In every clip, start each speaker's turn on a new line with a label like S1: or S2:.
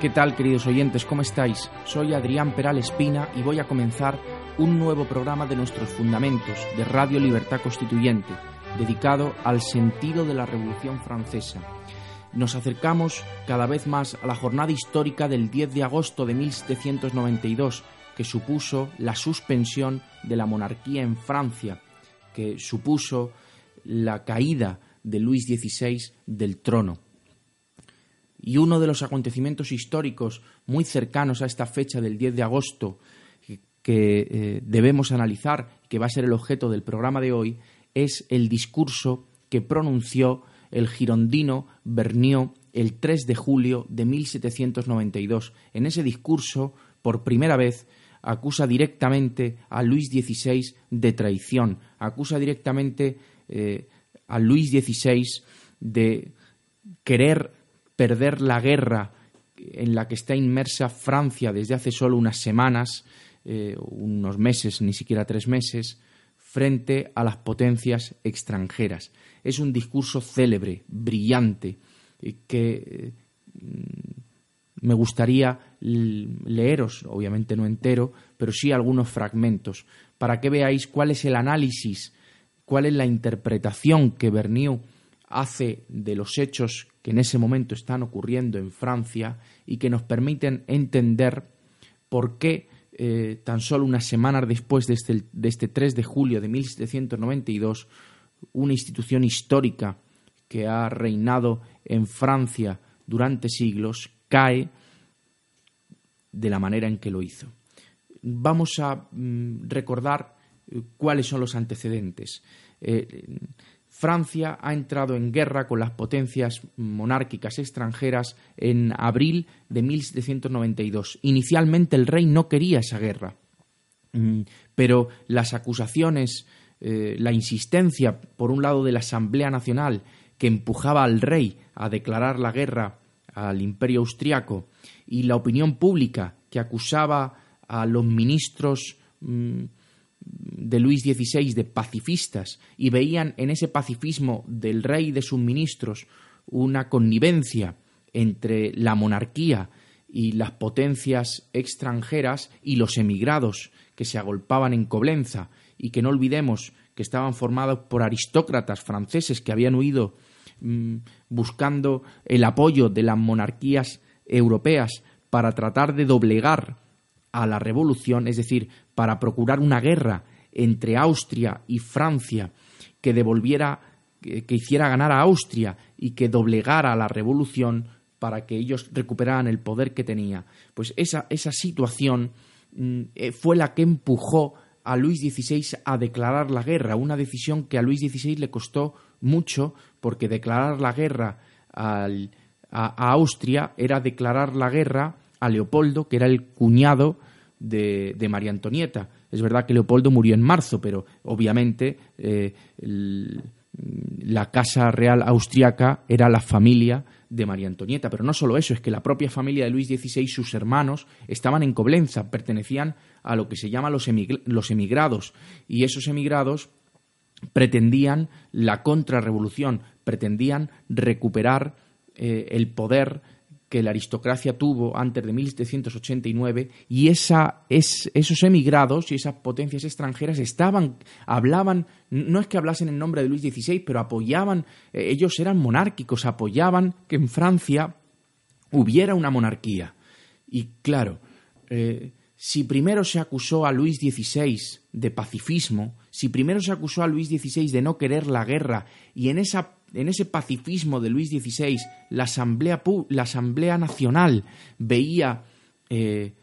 S1: ¿Qué tal, queridos oyentes? ¿Cómo estáis? Soy Adrián Peral Espina y voy a comenzar un nuevo programa de nuestros fundamentos de Radio Libertad Constituyente, dedicado al sentido de la Revolución Francesa. Nos acercamos cada vez más a la jornada histórica del 10 de agosto de 1792, que supuso la suspensión de la monarquía en Francia, que supuso la caída de Luis XVI del trono. Y uno de los acontecimientos históricos muy cercanos a esta fecha del 10 de agosto que eh, debemos analizar, que va a ser el objeto del programa de hoy, es el discurso que pronunció el girondino Vergniaud el 3 de julio de 1792. En ese discurso, por primera vez, acusa directamente a Luis XVI de traición, acusa directamente eh, a Luis XVI de querer perder la guerra en la que está inmersa Francia desde hace solo unas semanas, eh, unos meses, ni siquiera tres meses, frente a las potencias extranjeras. Es un discurso célebre, brillante, eh, que mm, me gustaría leeros, obviamente no entero, pero sí algunos fragmentos, para que veáis cuál es el análisis, cuál es la interpretación que Bernier hace de los hechos que en ese momento están ocurriendo en Francia y que nos permiten entender por qué eh, tan solo unas semanas después de este, de este 3 de julio de 1792, una institución histórica que ha reinado en Francia durante siglos cae de la manera en que lo hizo. Vamos a mm, recordar eh, cuáles son los antecedentes. Eh, Francia ha entrado en guerra con las potencias monárquicas extranjeras en abril de 1792. Inicialmente el rey no quería esa guerra, mm, pero las acusaciones, eh, la insistencia, por un lado, de la Asamblea Nacional, que empujaba al rey a declarar la guerra al imperio austriaco, y la opinión pública, que acusaba a los ministros mm, de Luis XVI de pacifistas y veían en ese pacifismo del rey y de sus ministros una connivencia entre la monarquía y las potencias extranjeras y los emigrados que se agolpaban en Coblenza. Y que no olvidemos que estaban formados por aristócratas franceses que habían huido mm, buscando el apoyo de las monarquías europeas para tratar de doblegar a la revolución, es decir, para procurar una guerra entre Austria y Francia que devolviera, que, hiciera ganar a Austria y que doblegara a la revolución para que ellos recuperaran el poder que tenía. Pues esa, esa situación mm, eh, fue la que empujó a Luis XVI a declarar la guerra, una decisión que a Luis XVI le costó mucho porque declarar la guerra a Austria era declarar la guerra a Leopoldo, que era el cuñado de, María Antonieta. Es verdad que Leopoldo murió en marzo, pero obviamente eh, la Casa Real Austriaca era la familia de María Antonieta. Pero no solo eso, es que la propia familia de Luis XVI, sus hermanos, estaban en Coblenza, pertenecían a lo que se llama los, emigrados. Y esos emigrados pretendían la contrarrevolución, pretendían recuperar eh, el poder que la aristocracia tuvo antes de 1789 y esa, es, esos emigrados y esas potencias extranjeras estaban, hablaban, no es que hablasen en nombre de Luis XVI, pero apoyaban, eh, ellos eran monárquicos, apoyaban que en Francia hubiera una monarquía. Y claro, eh, si primero se acusó a Luis XVI de pacifismo, si primero se acusó a Luis XVI de no querer la guerra y en esa en ese pacifismo de Luis XVI, la Asamblea, la Asamblea Nacional veía, eh,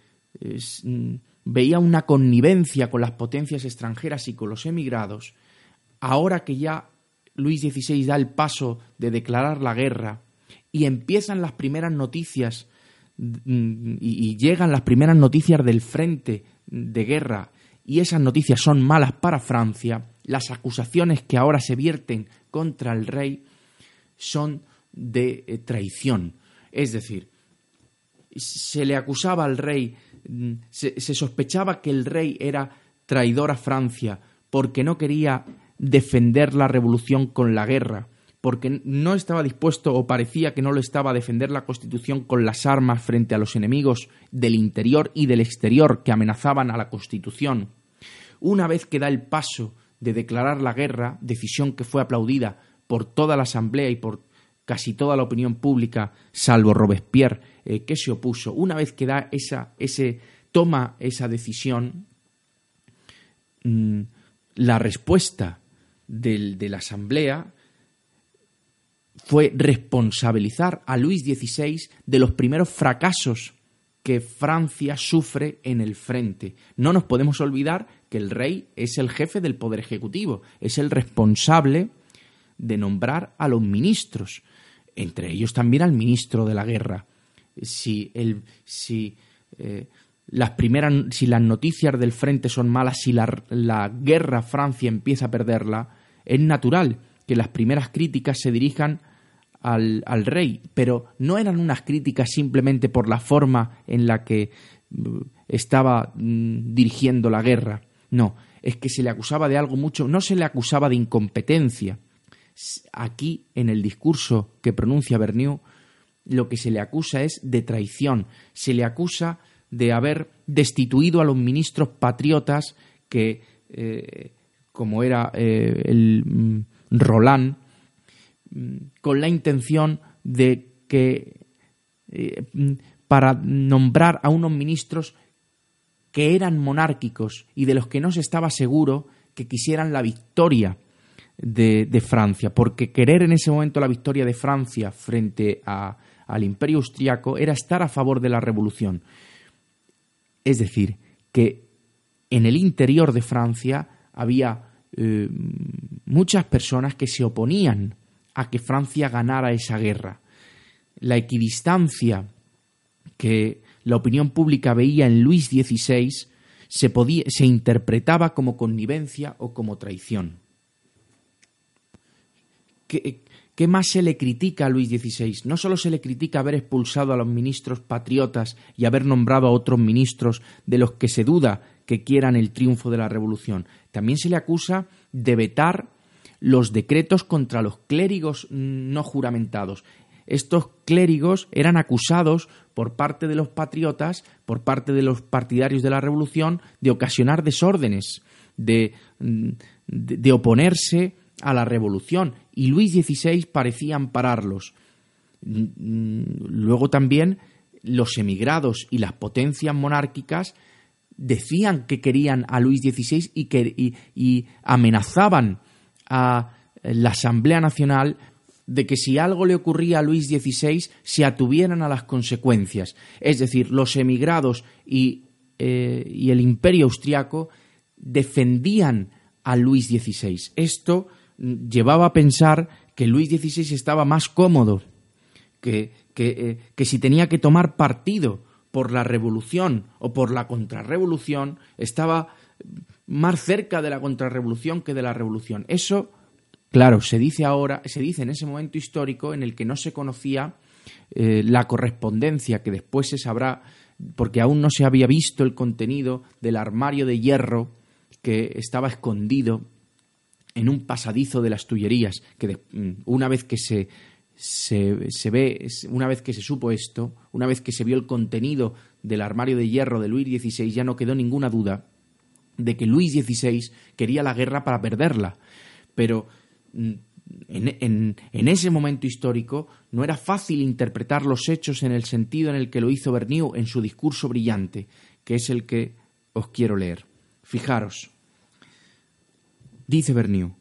S1: mm, veía una connivencia con las potencias extranjeras y con los emigrados, ahora que ya Luis XVI da el paso de declarar la guerra y empiezan las primeras noticias mm, y, llegan las primeras noticias del frente de guerra y esas noticias son malas para Francia, las acusaciones que ahora se vierten contra el rey son de eh, traición. Es decir, se le acusaba al rey, mm, se, sospechaba que el rey era traidor a Francia porque no quería defender la revolución con la guerra, porque no estaba dispuesto o parecía que no lo estaba a defender la Constitución con las armas frente a los enemigos del interior y del exterior que amenazaban a la Constitución. Una vez que da el paso de declarar la guerra, decisión que fue aplaudida por toda la Asamblea y por casi toda la opinión pública, salvo Robespierre, eh, que se opuso, una vez que da esa, ese, toma esa decisión, mm, la respuesta de la Asamblea fue responsabilizar a Luis XVI de los primeros fracasos que Francia sufre en el frente. No nos podemos olvidar que el rey es el jefe del poder ejecutivo, es el responsable de nombrar a los ministros, entre ellos también al ministro de la guerra. Si, el, si eh, las primeras, si las noticias del frente son malas, si la, la guerra Francia empieza a perderla, es natural que las primeras críticas se dirijan al, al, rey, pero no eran unas críticas simplemente por la forma en la que mm, estaba mm, dirigiendo la guerra. No, es que se le acusaba de algo mucho, no se le acusaba de incompetencia. Aquí, en el discurso que pronuncia Bernieu, lo que se le acusa es de traición. Se le acusa de haber destituido a los ministros patriotas que, eh, como era eh, el mm, Roland, con la intención de que eh, mm, para nombrar a unos ministros que eran monárquicos y de los que no se estaba seguro que quisieran la victoria de, Francia, porque querer en ese momento la victoria de Francia frente al imperio austriaco era estar a favor de la revolución. Es decir, que en el interior de Francia había eh, muchas personas que se oponían a que Francia ganara esa guerra. La equidistancia que la opinión pública veía en Luis XVI se, podía, se interpretaba como connivencia o como traición. ¿Qué más se le critica a Luis XVI? No solo se le critica haber expulsado a los ministros patriotas y haber nombrado a otros ministros de los que se duda que quieran el triunfo de la revolución, también se le acusa de vetar los decretos contra los clérigos no juramentados. Estos clérigos eran acusados por parte de los patriotas, por parte de los partidarios de la revolución, de ocasionar desórdenes, de, de, oponerse a la revolución y Luis XVI parecía ampararlos. Luego también los emigrados y las potencias monárquicas decían que querían a Luis XVI y, que, y, amenazaban a la Asamblea Nacional de que si algo le ocurría a Luis XVI se atuvieran a las consecuencias. Es decir, los emigrados y, eh, el imperio austriaco defendían a Luis XVI. Esto llevaba a pensar que Luis XVI estaba más cómodo, que, eh, que, si tenía que tomar partido por la revolución o por la contrarrevolución, estaba más cerca de la contrarrevolución que de la revolución. Eso, claro, se dice ahora, se dice en ese momento histórico en el que no se conocía eh, la correspondencia que después se sabrá, porque aún no se había visto el contenido del armario de hierro que estaba escondido en un pasadizo de las Tullerías, que mm, una vez que se, se, ve, una vez que se supo esto, una vez que se vio el contenido del armario de hierro de Luis XVI, ya no quedó ninguna duda de que Luis XVI quería la guerra para perderla. Pero mm, en, ese momento histórico no era fácil interpretar los hechos en el sentido en el que lo hizo Bernieu en su discurso brillante, que es el que os quiero leer. Fijaros, Dice Berniu,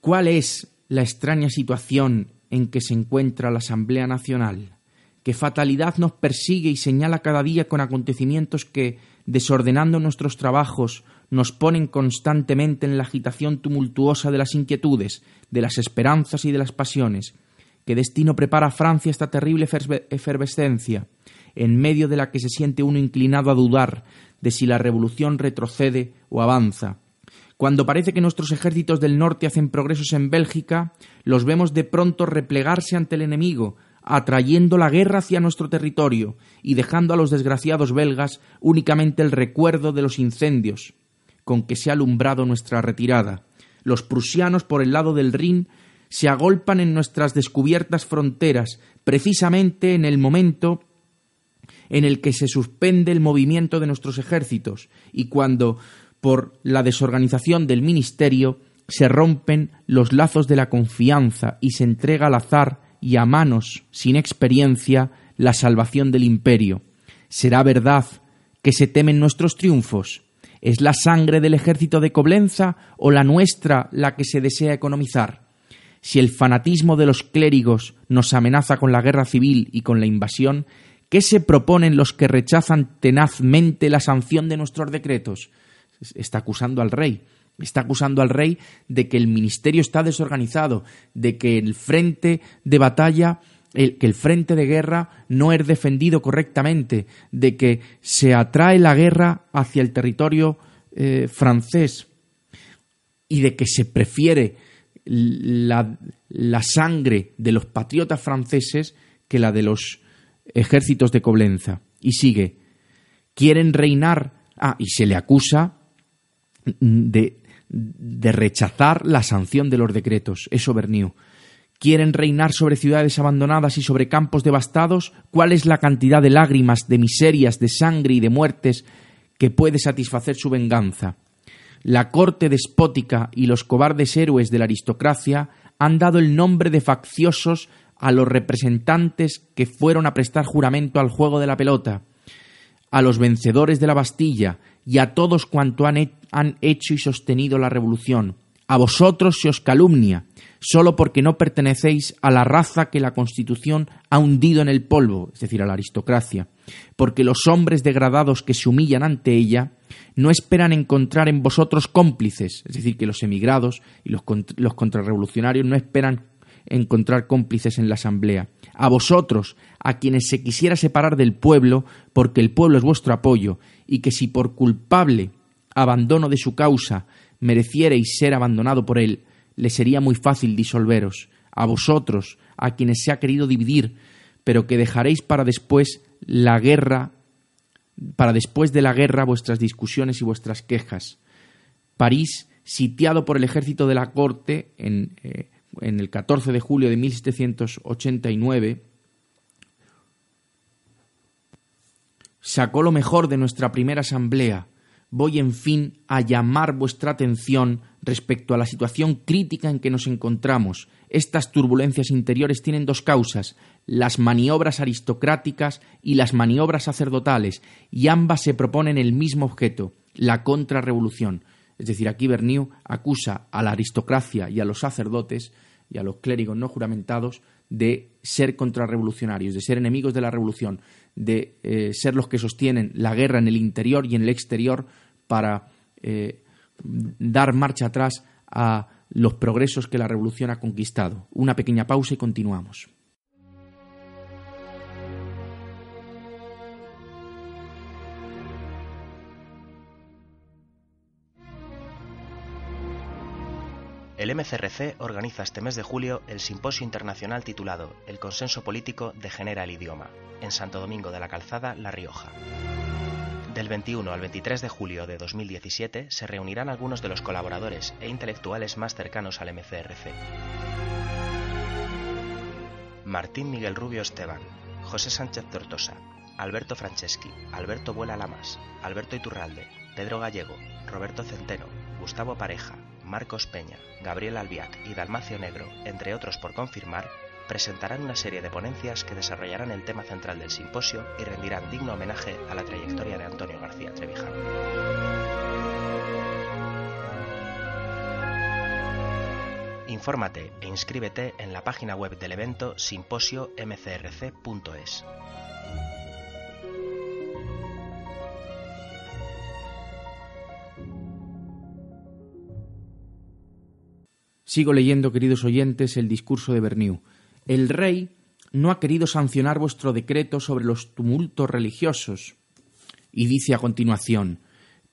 S1: ¿cuál es la extraña situación en que se encuentra la Asamblea Nacional? ¿Qué fatalidad nos persigue y señala cada día con acontecimientos que, desordenando nuestros trabajos, nos ponen constantemente en la agitación tumultuosa de las inquietudes, de las esperanzas y de las pasiones. ¿Qué destino prepara a Francia esta terrible efervescencia? en medio de la que se siente uno inclinado a dudar de si la revolución retrocede o avanza. Cuando parece que nuestros ejércitos del norte hacen progresos en Bélgica, los vemos de pronto replegarse ante el enemigo, atrayendo la guerra hacia nuestro territorio y dejando a los desgraciados belgas únicamente el recuerdo de los incendios con que se ha alumbrado nuestra retirada. Los prusianos por el lado del Rin se agolpan en nuestras descubiertas fronteras, precisamente en el momento en el que se suspende el movimiento de nuestros ejércitos y cuando, por la desorganización del ministerio, se rompen los lazos de la confianza y se entrega al azar y a manos sin experiencia la salvación del imperio. ¿Será verdad que se temen nuestros triunfos? ¿Es la sangre del ejército de Coblenza o la nuestra la que se desea economizar? Si el fanatismo de los clérigos nos amenaza con la guerra civil y con la invasión, ¿qué se proponen los que rechazan tenazmente la sanción de nuestros decretos? Está acusando al rey. Está acusando al rey de que el ministerio está desorganizado, de que el frente de batalla, que el frente de guerra no es defendido correctamente, de que se atrae la guerra hacia el territorio eh, francés y de que se prefiere la, la sangre de los patriotas franceses que la de los ejércitos de Coblenza. Y sigue, quieren reinar, ah, y se le acusa de de rechazar la sanción de los decretos. Eso Berniu. ¿Quieren reinar sobre ciudades abandonadas y sobre campos devastados? ¿Cuál es la cantidad de lágrimas, de miserias, de sangre y de muertes que puede satisfacer su venganza? La corte despótica y los cobardes héroes de la aristocracia han dado el nombre de facciosos a los representantes que fueron a prestar juramento al juego de la pelota, a los vencedores de la Bastilla y a todos cuanto han, han hecho y sostenido la revolución. A vosotros se os calumnia, solo porque no pertenecéis a la raza que la Constitución ha hundido en el polvo, es decir, a la aristocracia, porque los hombres degradados que se humillan ante ella no esperan encontrar en vosotros cómplices, es decir, que los emigrados y los, los contrarrevolucionarios no esperan encontrar cómplices en la Asamblea. A vosotros, a quienes se quisiera separar del pueblo, porque el pueblo es vuestro apoyo, y que si por culpable abandono de su causa merecierais ser abandonado por él, le sería muy fácil disolveros. A vosotros, a quienes se ha querido dividir, pero que dejaréis para después la guerra, para después de la guerra vuestras discusiones y vuestras quejas. París, sitiado por el ejército de la corte en, eh, en el 14 de julio de 1789, sacó lo mejor de nuestra primera asamblea. Voy, en fin, a llamar vuestra atención respecto a la situación crítica en que nos encontramos. Estas turbulencias interiores tienen dos causas, las maniobras aristocráticas y las maniobras sacerdotales, y ambas se proponen el mismo objeto, la contrarrevolución. Es decir, aquí Berniu acusa a la aristocracia y a los sacerdotes y a los clérigos no juramentados de ser contrarrevolucionarios, de ser enemigos de la revolución, de eh, ser los que sostienen la guerra en el interior y en el exterior para eh, dar marcha atrás a los progresos que la revolución ha conquistado. Una pequeña pausa y continuamos.
S2: El MCRC organiza este mes de julio el simposio internacional titulado El consenso político degenera el idioma, en Santo Domingo de la Calzada, La Rioja. Del 21 al 23 de julio de 2017 se reunirán algunos de los colaboradores e intelectuales más cercanos al MCRC. Martín Miguel Rubio Esteban, José Sánchez Tortosa, Alberto Franceschi, Alberto Vuela Lamas, Alberto Iturralde, Pedro Gallego, Roberto Centeno, Gustavo Pareja, Marcos Peña, Gabriel Albiac y Dalmacio Negro, entre otros por confirmar, presentarán una serie de ponencias que desarrollarán el tema central del simposio y rendirán digno homenaje a la trayectoria de Antonio García Trevijano. Infórmate e inscríbete en la página web del evento simposio-mcrc.es.
S1: Sigo leyendo, queridos oyentes, el discurso de Berniu. El rey no ha querido sancionar vuestro decreto sobre los tumultos religiosos. Y dice a continuación,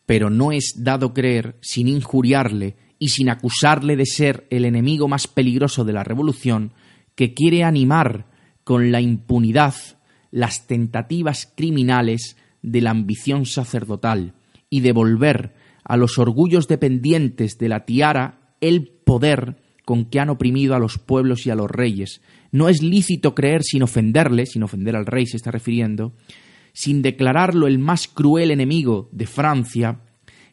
S1: pero no es dado creer, sin injuriarle y sin acusarle de ser el enemigo más peligroso de la revolución, que quiere animar con la impunidad las tentativas criminales de la ambición sacerdotal y devolver a los orgullos dependientes de la tiara el poder con que han oprimido a los pueblos y a los reyes. No es lícito creer sin ofenderle, sin ofender al rey se está refiriendo, sin declararlo el más cruel enemigo de Francia,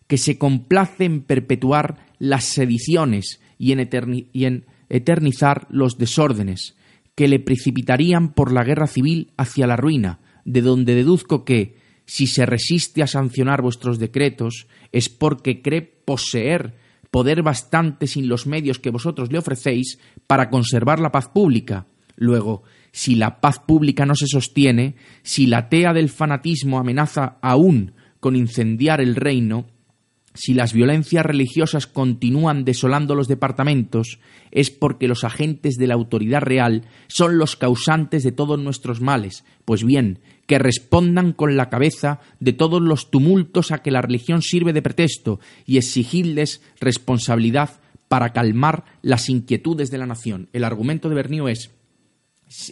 S1: que se complace en perpetuar las sediciones y en, y en eternizar los desórdenes, que le precipitarían por la guerra civil hacia la ruina, de donde deduzco que, si se resiste a sancionar vuestros decretos, es porque cree poseer poder bastante sin los medios que vosotros le ofrecéis para conservar la paz pública. Luego, si la paz pública no se sostiene, si la tea del fanatismo amenaza aún con incendiar el reino, si las violencias religiosas continúan desolando los departamentos, es porque los agentes de la autoridad real son los causantes de todos nuestros males. Pues bien, que respondan con la cabeza de todos los tumultos a que la religión sirve de pretexto y exigirles responsabilidad para calmar las inquietudes de la nación. El argumento de Bernio es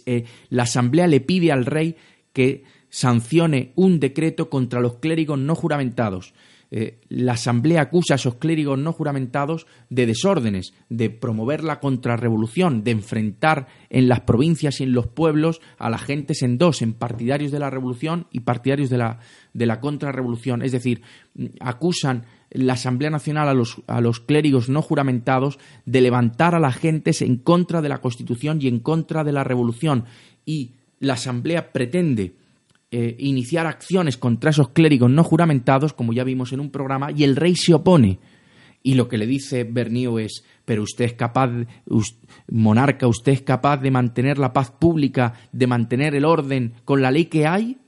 S1: eh, la Asamblea le pide al rey que sancione un decreto contra los clérigos no juramentados. Eh, la Asamblea acusa a esos clérigos no juramentados de desórdenes, de promover la contrarrevolución, de enfrentar en las provincias y en los pueblos a la gente en dos, en partidarios de la revolución y partidarios de la, de la contrarrevolución. Es decir, acusan la Asamblea Nacional a los, a los clérigos no juramentados de levantar a la gente en contra de la Constitución y en contra de la revolución. Y la Asamblea pretende eh, iniciar acciones contra esos clérigos no juramentados, como ya vimos en un programa, y el rey se opone. Y lo que le dice Bernío es, pero usted es capaz, monarca, usted es capaz de mantener la paz pública, de mantener el orden con la ley que hay.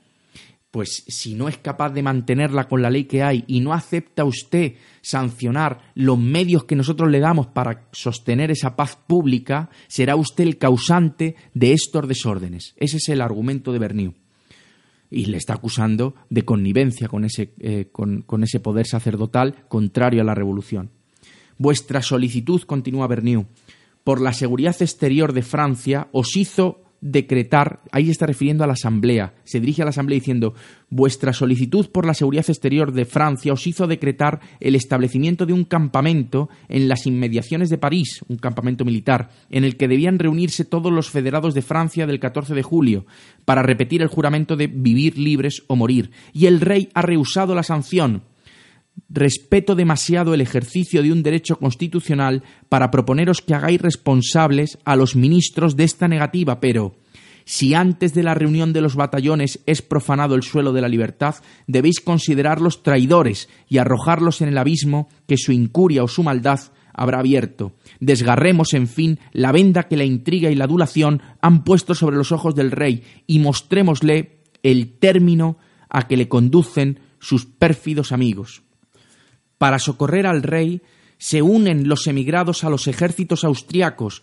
S1: Pues si no es capaz de mantenerla con la ley que hay y no acepta usted sancionar los medios que nosotros le damos para sostener esa paz pública, será usted el causante de estos desórdenes. Ese es el argumento de Bernío y le está acusando de connivencia con ese, eh, con, ese poder sacerdotal contrario a la revolución. Vuestra solicitud, continúa Berniu, por la seguridad exterior de Francia os hizo decretar, ahí está refiriendo a la Asamblea, se dirige a la Asamblea diciendo, vuestra solicitud por la seguridad exterior de Francia os hizo decretar el establecimiento de un campamento en las inmediaciones de París, un campamento militar, en el que debían reunirse todos los federados de Francia del 14 de julio, para repetir el juramento de vivir libres o morir. Y el rey ha rehusado la sanción, respeto demasiado el ejercicio de un derecho constitucional para proponeros que hagáis responsables a los ministros de esta negativa, pero si antes de la reunión de los batallones es profanado el suelo de la libertad, debéis considerarlos traidores y arrojarlos en el abismo que su incuria o su maldad habrá abierto. Desgarremos, en fin, la venda que la intriga y la adulación han puesto sobre los ojos del rey y mostrémosle el término a que le conducen sus pérfidos amigos. Para socorrer al rey se unen los emigrados a los ejércitos austriacos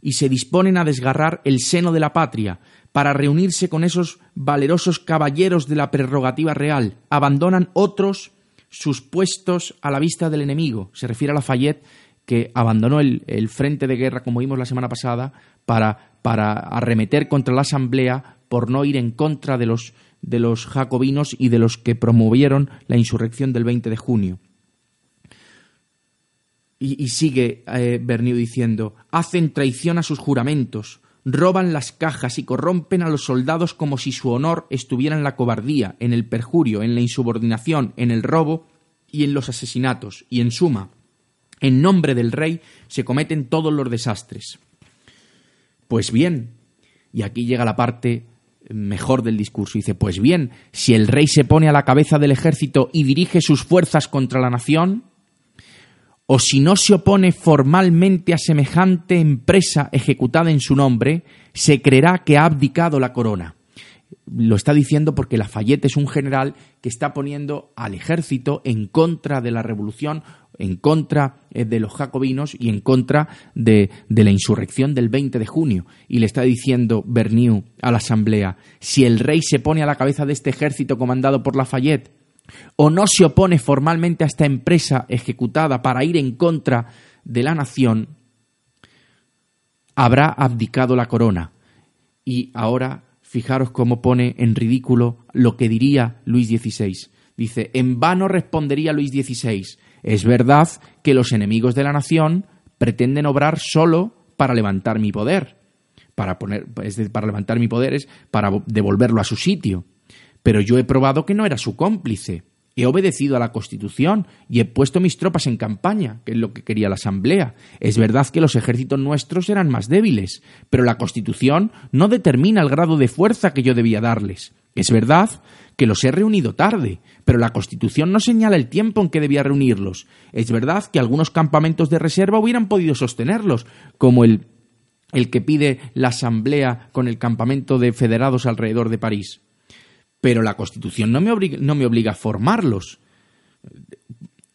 S1: y se disponen a desgarrar el seno de la patria, para reunirse con esos valerosos caballeros de la prerrogativa real. Abandonan otros sus puestos a la vista del enemigo. Se refiere a Lafayette, que abandonó el, frente de guerra, como vimos la semana pasada, para, para arremeter contra la Asamblea por no ir en contra de los, de los jacobinos y de los que promovieron la insurrección del 20 de junio. Y, sigue eh, diciendo, hacen traición a sus juramentos, roban las cajas y corrompen a los soldados como si su honor estuviera en la cobardía, en el perjurio, en la insubordinación, en el robo y en los asesinatos. Y en suma, en nombre del rey se cometen todos los desastres. Pues bien, y aquí llega la parte mejor del discurso. Dice, pues bien, si el rey se pone a la cabeza del ejército y dirige sus fuerzas contra la nación, o si no se opone formalmente a semejante empresa ejecutada en su nombre, se creerá que ha abdicado la corona. lo está diciendo porque Lafayette es un general que está poniendo al ejército en contra de la revolución, en contra eh, de los jacobinos y en contra de, la insurrección del 20 de junio. Y le está diciendo Bernieu a la Asamblea, si el rey se pone a la cabeza de este ejército comandado por Lafayette, o no se opone formalmente a esta empresa ejecutada para ir en contra de la nación, habrá abdicado la corona. Y ahora fijaros cómo pone en ridículo lo que diría Luis XVI. Dice, en vano respondería Luis XVI. Es verdad que los enemigos de la nación pretenden obrar solo para levantar mi poder. Para, poner, para levantar mi poder es para devolverlo a su sitio. Pero yo he probado que no era su cómplice. He obedecido a la Constitución y he puesto mis tropas en campaña, que es lo que quería la Asamblea. Es verdad que los ejércitos nuestros eran más débiles, pero la Constitución no determina el grado de fuerza que yo debía darles. Es verdad que los he reunido tarde, pero la Constitución no señala el tiempo en que debía reunirlos. Es verdad que algunos campamentos de reserva hubieran podido sostenerlos, como el, el que pide la Asamblea con el campamento de federados alrededor de París pero la Constitución no me, obliga, no me obliga a formarlos.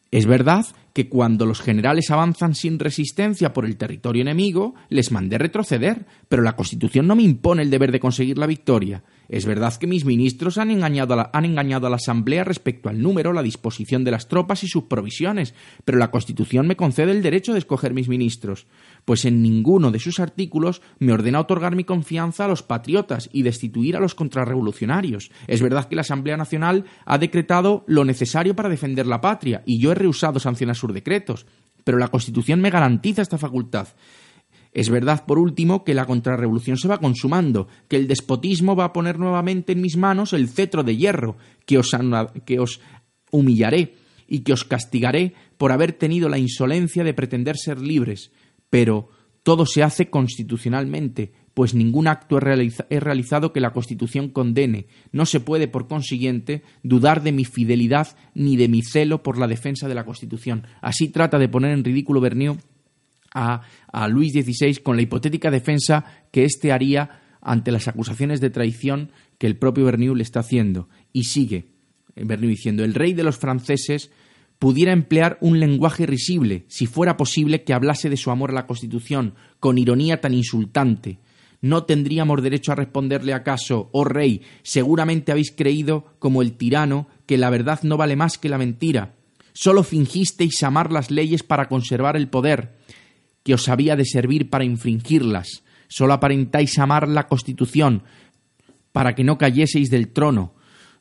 S1: Es verdad que cuando los generales avanzan sin resistencia por el territorio enemigo, les mandé retroceder, pero la Constitución no me impone el deber de conseguir la victoria. Es verdad que mis ministros han engañado, a la, han engañado a la Asamblea respecto al número, la disposición de las tropas y sus provisiones, pero la Constitución me concede el derecho de escoger mis ministros, pues en ninguno de sus artículos me ordena otorgar mi confianza a los patriotas y destituir a los contrarrevolucionarios. Es verdad que la Asamblea Nacional ha decretado lo necesario para defender la patria, y yo he rehusado sancionar decretos, pero la Constitución me garantiza esta facultad. Es verdad, por último, que la contrarrevolución se va consumando, que el despotismo va a poner nuevamente en mis manos el cetro de hierro, que os, que os humillaré y que os castigaré por haber tenido la insolencia de pretender ser libres. Pero todo se hace constitucionalmente, pues ningún acto es realizado que la Constitución condene. No se puede, por consiguiente, dudar de mi fidelidad ni de mi celo por la defensa de la Constitución. Así trata de poner en ridículo Bernier a, Luis XVI con la hipotética defensa que éste haría ante las acusaciones de traición que el propio Bernier le está haciendo. Y sigue Bernier diciendo, el rey de los franceses pudiera emplear un lenguaje risible, si fuera posible que hablase de su amor a la Constitución, con ironía tan insultante. ¿No tendríamos derecho a responderle acaso, oh rey, seguramente habéis creído, como el tirano, que la verdad no vale más que la mentira? Solo fingisteis amar las leyes para conservar el poder, que os había de servir para infringirlas. Solo aparentáis amar la Constitución para que no cayeseis del trono,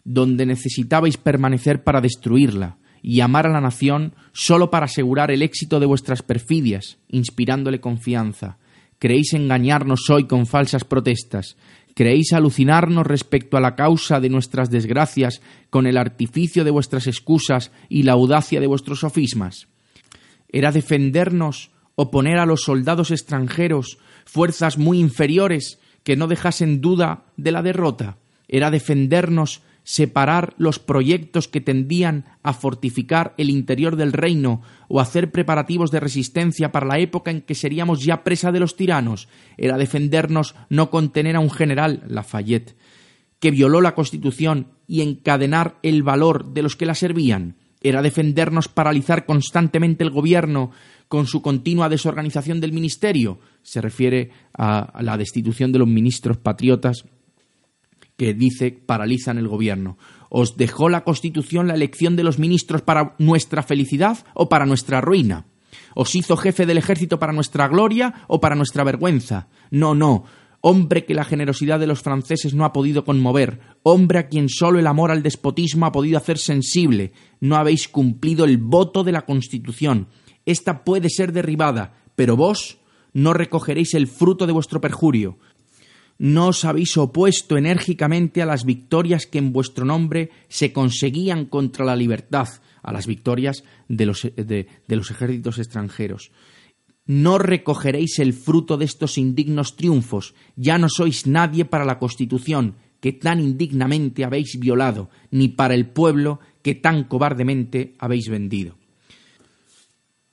S1: donde necesitabais permanecer para destruirla, y amar a la nación solo para asegurar el éxito de vuestras perfidias, inspirándole confianza. Creéis engañarnos hoy con falsas protestas. Creéis alucinarnos respecto a la causa de nuestras desgracias con el artificio de vuestras excusas y la audacia de vuestros sofismas. Era defendernos oponer a los soldados extranjeros fuerzas muy inferiores que no dejasen duda de la derrota, era defendernos, separar los proyectos que tendían a fortificar el interior del reino o hacer preparativos de resistencia para la época en que seríamos ya presa de los tiranos, era defendernos no contener a un general, Lafayette, que violó la Constitución y encadenar el valor de los que la servían, era defendernos paralizar constantemente el gobierno con su continua desorganización del ministerio. Se refiere a la destitución de los ministros patriotas que dice paralizan el gobierno. ¿Os dejó la Constitución la elección de los ministros para nuestra felicidad o para nuestra ruina? ¿Os hizo jefe del ejército para nuestra gloria o para nuestra vergüenza? No, no. Hombre que la generosidad de los franceses no ha podido conmover, hombre a quien solo el amor al despotismo ha podido hacer sensible, no habéis cumplido el voto de la Constitución, esta puede ser derribada, pero vos no recogeréis el fruto de vuestro perjurio. No os habéis opuesto enérgicamente a las victorias que en vuestro nombre se conseguían contra la libertad, a las victorias de los, ejércitos extranjeros. No recogeréis el fruto de estos indignos triunfos, ya no sois nadie para la Constitución, que tan indignamente habéis violado, ni para el pueblo que tan cobardemente habéis vendido.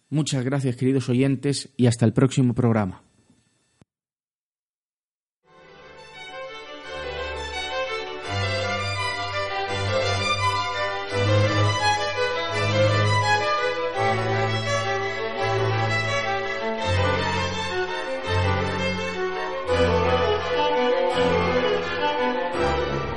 S1: Muchas gracias queridos oyentes y hasta el próximo programa.